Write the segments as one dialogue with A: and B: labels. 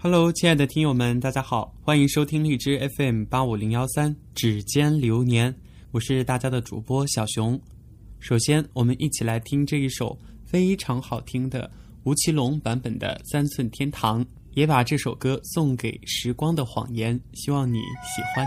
A: Hello，亲爱的听友们，大家好，欢迎收听荔枝 FM 八五零幺三《指尖流年》，我是大家的主播小熊。首先，我们一起来听这一首非常好听的吴奇隆版本的《三寸天堂》，也把这首歌送给《时光的谎言》，希望你喜欢。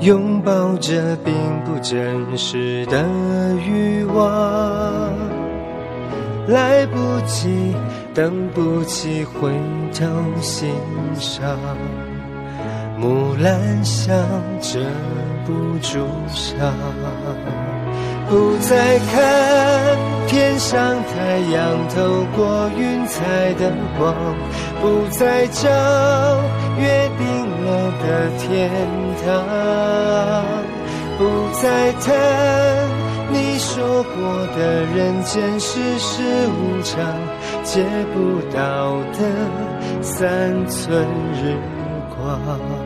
B: 拥抱着并不真实的欲望，来不及，等不及回头欣赏。木兰香遮不住伤，不再看天上太阳透过云彩的光，不再找约定了的天堂。不再谈你说过的人间世事无常，借不到的三寸日光。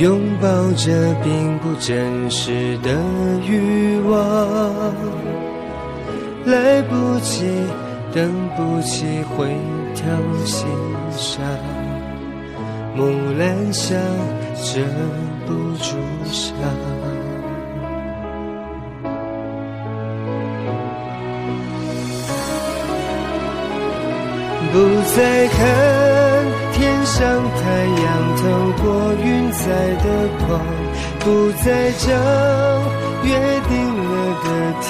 B: 拥抱着并不真实的欲望，来不及，等不及回头欣赏。木兰香遮不住伤，不再看。像太阳透过云彩的光，不再找约定了的天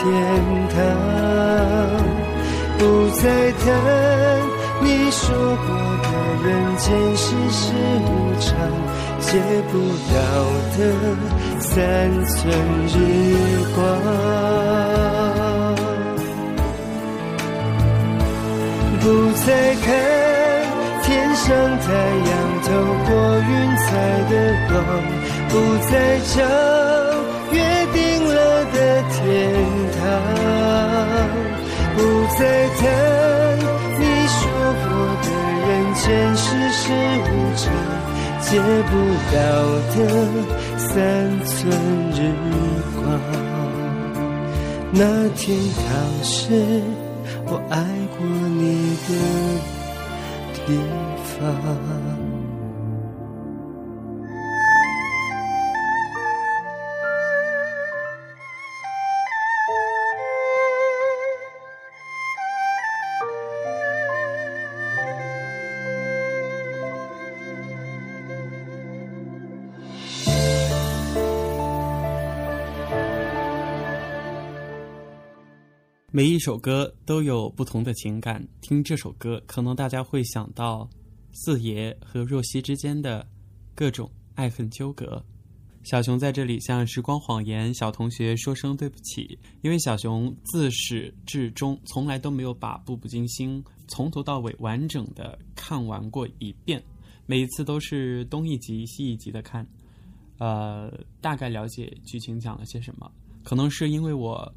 B: 堂，不再谈你说过的人间世事无常，借不到的三寸日光，不再看。天上太阳透过云彩的光，不再找约定了的天堂，不再等你说过的人间世事无常，借不到的三寸日光。那天堂是我爱过你的。地方。
A: 每一首歌都有不同的情感，听这首歌，可能大家会想到四爷和若曦之间的各种爱恨纠葛。小熊在这里向时光谎言小同学说声对不起，因为小熊自始至终从来都没有把《步步惊心》从头到尾完整的看完过一遍，每一次都是东一集西一集的看，呃，大概了解剧情讲了些什么。可能是因为我。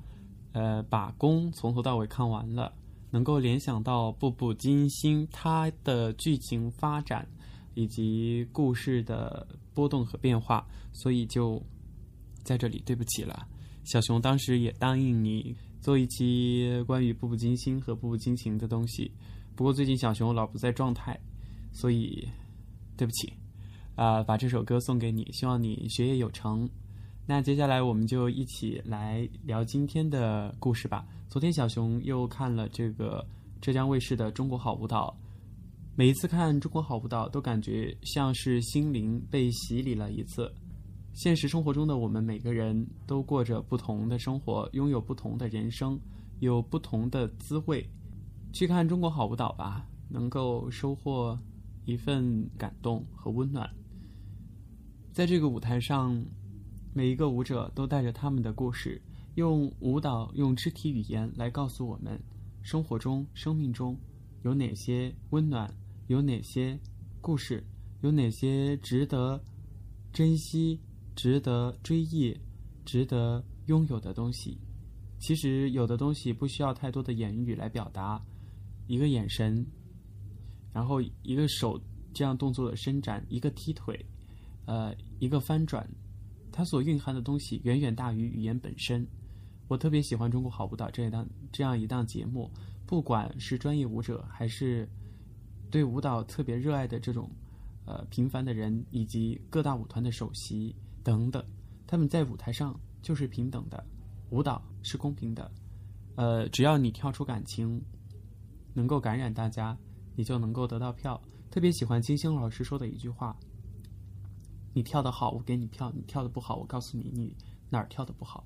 A: 呃，把宫从头到尾看完了，能够联想到《步步惊心》它的剧情发展以及故事的波动和变化，所以就在这里对不起了。小熊当时也答应你做一期关于《步步惊心》和《步步惊情》的东西，不过最近小熊老不在状态，所以对不起。啊，把这首歌送给你，希望你学业有成。那接下来我们就一起来聊今天的故事吧。昨天小熊又看了这个浙江卫视的《中国好舞蹈》，每一次看《中国好舞蹈》都感觉像是心灵被洗礼了一次。现实生活中的我们每个人都过着不同的生活，拥有不同的人生，有不同的滋味。去看《中国好舞蹈》吧，能够收获一份感动和温暖。在这个舞台上。每一个舞者都带着他们的故事，用舞蹈、用肢体语言来告诉我们，生活中、生命中有哪些温暖，有哪些故事，有哪些值得珍惜、值得追忆、值得拥有的东西。其实，有的东西不需要太多的言语来表达，一个眼神，然后一个手这样动作的伸展，一个踢腿，呃，一个翻转。它所蕴含的东西远远大于语言本身。我特别喜欢《中国好舞蹈》这一档这样一档节目，不管是专业舞者，还是对舞蹈特别热爱的这种呃平凡的人，以及各大舞团的首席等等，他们在舞台上就是平等的，舞蹈是公平的。呃，只要你跳出感情，能够感染大家，你就能够得到票。特别喜欢金星老师说的一句话。你跳得好，我给你票；你跳得不好，我告诉你你哪儿跳得不好。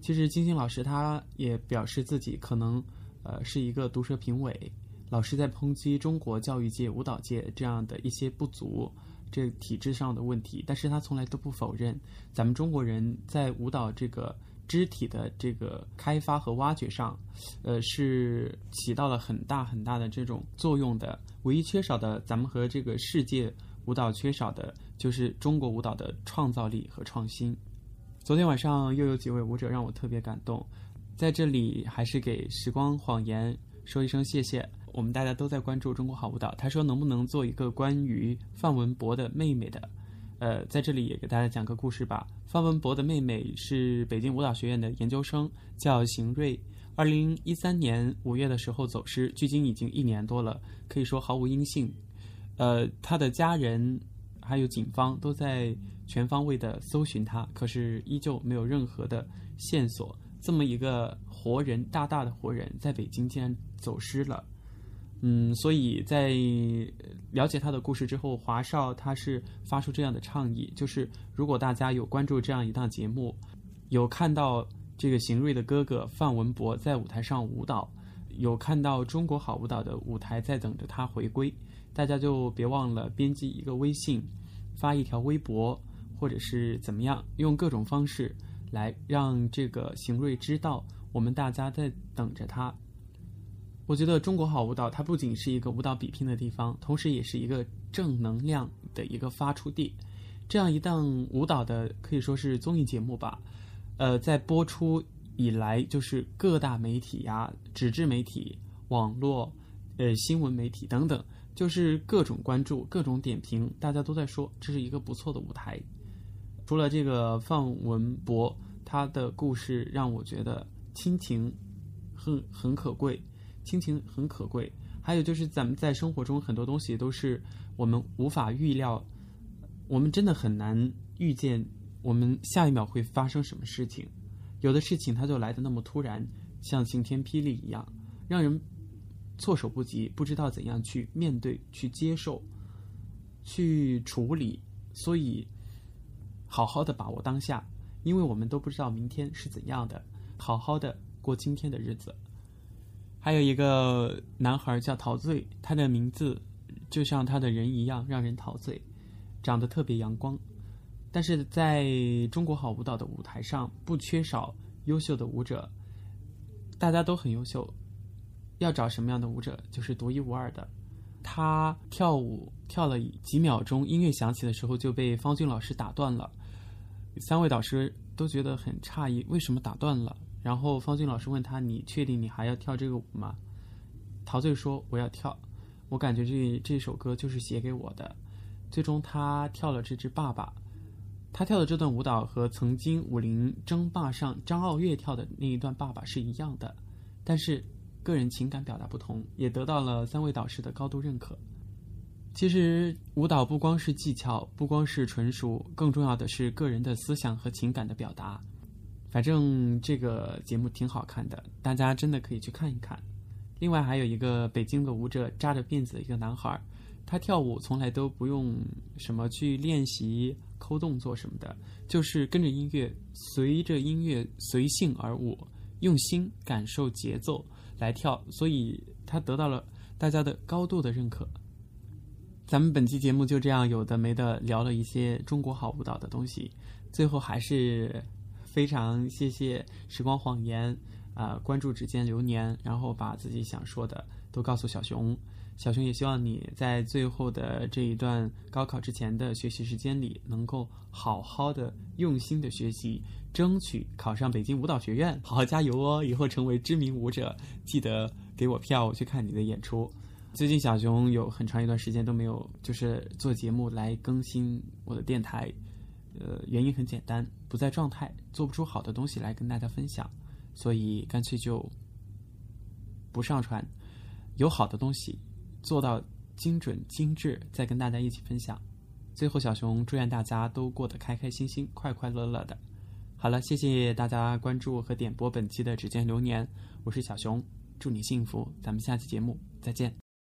A: 其实金星老师他也表示自己可能呃是一个毒舌评委，老师在抨击中国教育界、舞蹈界这样的一些不足，这体制上的问题。但是他从来都不否认，咱们中国人在舞蹈这个肢体的这个开发和挖掘上，呃是起到了很大很大的这种作用的。唯一缺少的，咱们和这个世界。舞蹈缺少的就是中国舞蹈的创造力和创新。昨天晚上又有几位舞者让我特别感动，在这里还是给时光谎言说一声谢谢。我们大家都在关注中国好舞蹈，他说能不能做一个关于范文博的妹妹的？呃，在这里也给大家讲个故事吧。范文博的妹妹是北京舞蹈学院的研究生，叫邢瑞。二零一三年五月的时候走失，距今已经一年多了，可以说毫无音信。呃，他的家人还有警方都在全方位的搜寻他，可是依旧没有任何的线索。这么一个活人，大大的活人，在北京竟然走失了。嗯，所以在了解他的故事之后，华少他是发出这样的倡议，就是如果大家有关注这样一档节目，有看到这个邢瑞的哥哥范文博在舞台上舞蹈，有看到中国好舞蹈的舞台在等着他回归。大家就别忘了编辑一个微信，发一条微博，或者是怎么样，用各种方式来让这个邢瑞知道我们大家在等着他。我觉得中国好舞蹈它不仅是一个舞蹈比拼的地方，同时也是一个正能量的一个发出地。这样一档舞蹈的可以说是综艺节目吧，呃，在播出以来，就是各大媒体呀、纸质媒体、网络、呃新闻媒体等等。就是各种关注、各种点评，大家都在说这是一个不错的舞台。除了这个范文博，他的故事让我觉得亲情很很可贵，亲情很可贵。还有就是咱们在生活中很多东西都是我们无法预料，我们真的很难预见我们下一秒会发生什么事情。有的事情它就来的那么突然，像晴天霹雳一样，让人。措手不及，不知道怎样去面对、去接受、去处理，所以好好的把握当下，因为我们都不知道明天是怎样的，好好的过。今天的日子。还有一个男孩叫陶醉，他的名字就像他的人一样，让人陶醉，长得特别阳光。但是在中国好舞蹈的舞台上，不缺少优秀的舞者，大家都很优秀。要找什么样的舞者，就是独一无二的。他跳舞跳了几秒钟，音乐响起的时候就被方俊老师打断了。三位导师都觉得很诧异，为什么打断了？然后方俊老师问他：“你确定你还要跳这个舞吗？”陶醉说：“我要跳，我感觉这这首歌就是写给我的。”最终他跳了这支《爸爸》，他跳的这段舞蹈和曾经武林争霸上张傲月跳的那一段《爸爸》是一样的，但是个人情感表达不同，也得到了三位导师的高度认可。其实舞蹈不光是技巧，不光是纯熟，更重要的是个人的思想和情感的表达。反正这个节目挺好看的，大家真的可以去看一看。另外还有一个北京的舞者，扎着辫子的一个男孩，他跳舞从来都不用什么去练习抠动作什么的，就是跟着音乐，随着音乐随性而舞，用心感受节奏来跳，所以他得到了大家的高度的认可。咱们本期节目就这样有的没的聊了一些中国好舞蹈的东西，最后还是非常谢谢时光谎言啊、关注指尖流年，然后把自己想说的都告诉小熊。小熊也希望你在最后的这一段高考之前的学习时间里，能够好好的用心的学习，争取考上北京舞蹈学院，好好加油哦！以后成为知名舞者，记得给我票，我去看你的演出。最近小熊有很长一段时间都没有就是做节目来更新我的电台，呃，原因很简单，不在状态，做不出好的东西来跟大家分享，所以干脆就不上传，有好的东西做到精准精致，再跟大家一起分享。最后，小熊祝愿大家都过得开开心心、快快乐乐的。好了，谢谢大家关注和点播本期的指尖流年，我是小熊，祝你幸福，咱们下期节目再见。